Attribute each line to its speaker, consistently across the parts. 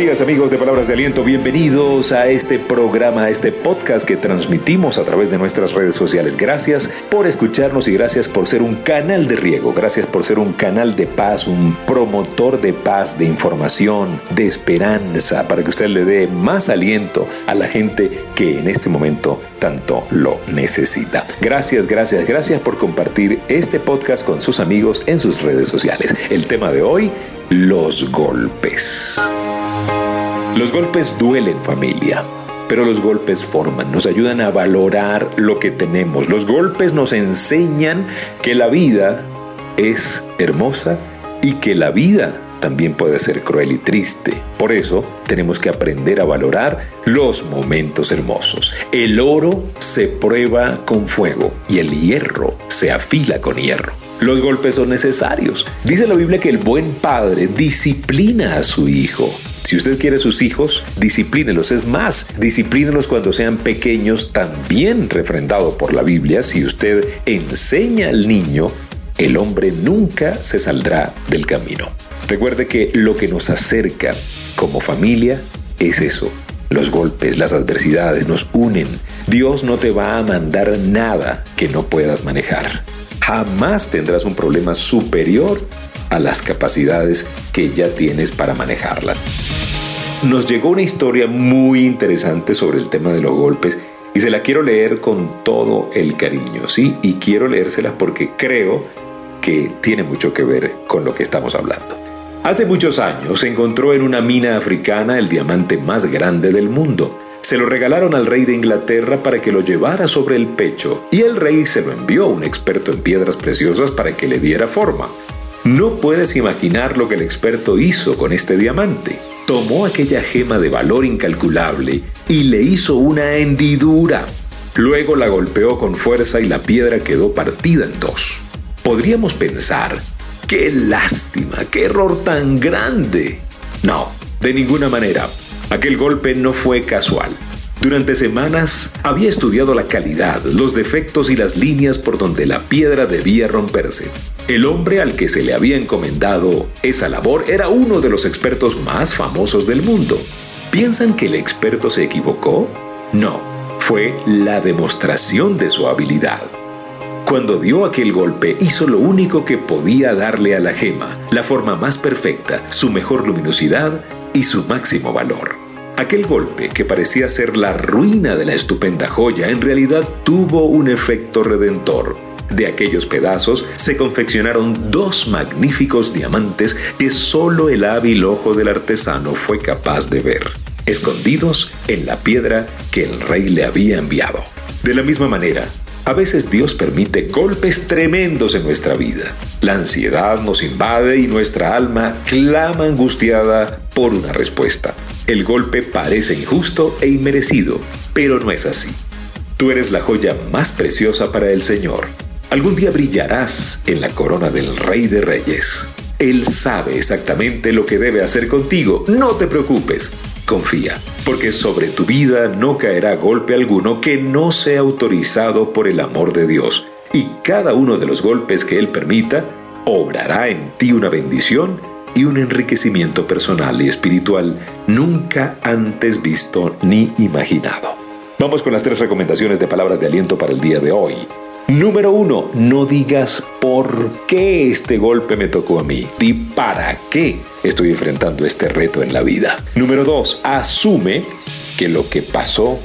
Speaker 1: Amigas, amigos de Palabras de Aliento, bienvenidos a este programa, a este podcast que transmitimos a través de nuestras redes sociales. Gracias por escucharnos y gracias por ser un canal de riego, gracias por ser un canal de paz, un promotor de paz, de información, de esperanza, para que usted le dé más aliento a la gente que en este momento tanto lo necesita. Gracias, gracias, gracias por compartir este podcast con sus amigos en sus redes sociales. El tema de hoy, los golpes. Los golpes duelen familia, pero los golpes forman, nos ayudan a valorar lo que tenemos. Los golpes nos enseñan que la vida es hermosa y que la vida también puede ser cruel y triste. Por eso tenemos que aprender a valorar los momentos hermosos. El oro se prueba con fuego y el hierro se afila con hierro. Los golpes son necesarios. Dice la Biblia que el buen padre disciplina a su hijo. Si usted quiere sus hijos, disciplínelos. Es más, disciplínelos cuando sean pequeños, también refrendado por la Biblia. Si usted enseña al niño, el hombre nunca se saldrá del camino. Recuerde que lo que nos acerca como familia es eso. Los golpes, las adversidades nos unen. Dios no te va a mandar nada que no puedas manejar jamás tendrás un problema superior a las capacidades que ya tienes para manejarlas. Nos llegó una historia muy interesante sobre el tema de los golpes y se la quiero leer con todo el cariño, ¿sí? Y quiero leérsela porque creo que tiene mucho que ver con lo que estamos hablando. Hace muchos años se encontró en una mina africana el diamante más grande del mundo. Se lo regalaron al rey de Inglaterra para que lo llevara sobre el pecho y el rey se lo envió a un experto en piedras preciosas para que le diera forma. No puedes imaginar lo que el experto hizo con este diamante. Tomó aquella gema de valor incalculable y le hizo una hendidura. Luego la golpeó con fuerza y la piedra quedó partida en dos. Podríamos pensar, qué lástima, qué error tan grande. No, de ninguna manera. Aquel golpe no fue casual. Durante semanas había estudiado la calidad, los defectos y las líneas por donde la piedra debía romperse. El hombre al que se le había encomendado esa labor era uno de los expertos más famosos del mundo. ¿Piensan que el experto se equivocó? No, fue la demostración de su habilidad. Cuando dio aquel golpe hizo lo único que podía darle a la gema, la forma más perfecta, su mejor luminosidad y su máximo valor. Aquel golpe, que parecía ser la ruina de la estupenda joya, en realidad tuvo un efecto redentor. De aquellos pedazos se confeccionaron dos magníficos diamantes que solo el hábil ojo del artesano fue capaz de ver, escondidos en la piedra que el rey le había enviado. De la misma manera, a veces Dios permite golpes tremendos en nuestra vida. La ansiedad nos invade y nuestra alma clama angustiada por una respuesta. El golpe parece injusto e inmerecido, pero no es así. Tú eres la joya más preciosa para el Señor. Algún día brillarás en la corona del Rey de Reyes. Él sabe exactamente lo que debe hacer contigo. No te preocupes. Confía, porque sobre tu vida no caerá golpe alguno que no sea autorizado por el amor de Dios. Y cada uno de los golpes que Él permita, obrará en ti una bendición y un enriquecimiento personal y espiritual nunca antes visto ni imaginado. Vamos con las tres recomendaciones de palabras de aliento para el día de hoy. Número uno, no digas por qué este golpe me tocó a mí. Di para qué estoy enfrentando este reto en la vida. Número dos, asume que lo que pasó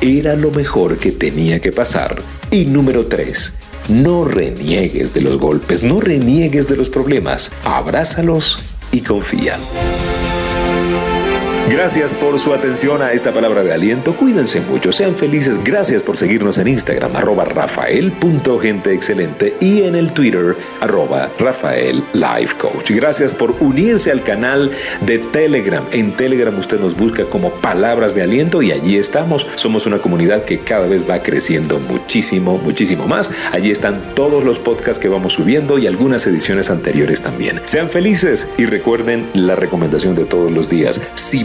Speaker 1: era lo mejor que tenía que pasar. Y número tres, no reniegues de los golpes, no reniegues de los problemas, abrázalos y confía. Gracias por su atención a esta palabra de aliento. Cuídense mucho, sean felices. Gracias por seguirnos en Instagram, arroba rafael.genteexcelente y en el Twitter, arroba Rafael Life. Gracias por unirse al canal de Telegram. En Telegram usted nos busca como palabras de aliento y allí estamos. Somos una comunidad que cada vez va creciendo muchísimo, muchísimo más. Allí están todos los podcasts que vamos subiendo y algunas ediciones anteriores también. Sean felices y recuerden la recomendación de todos los días. Si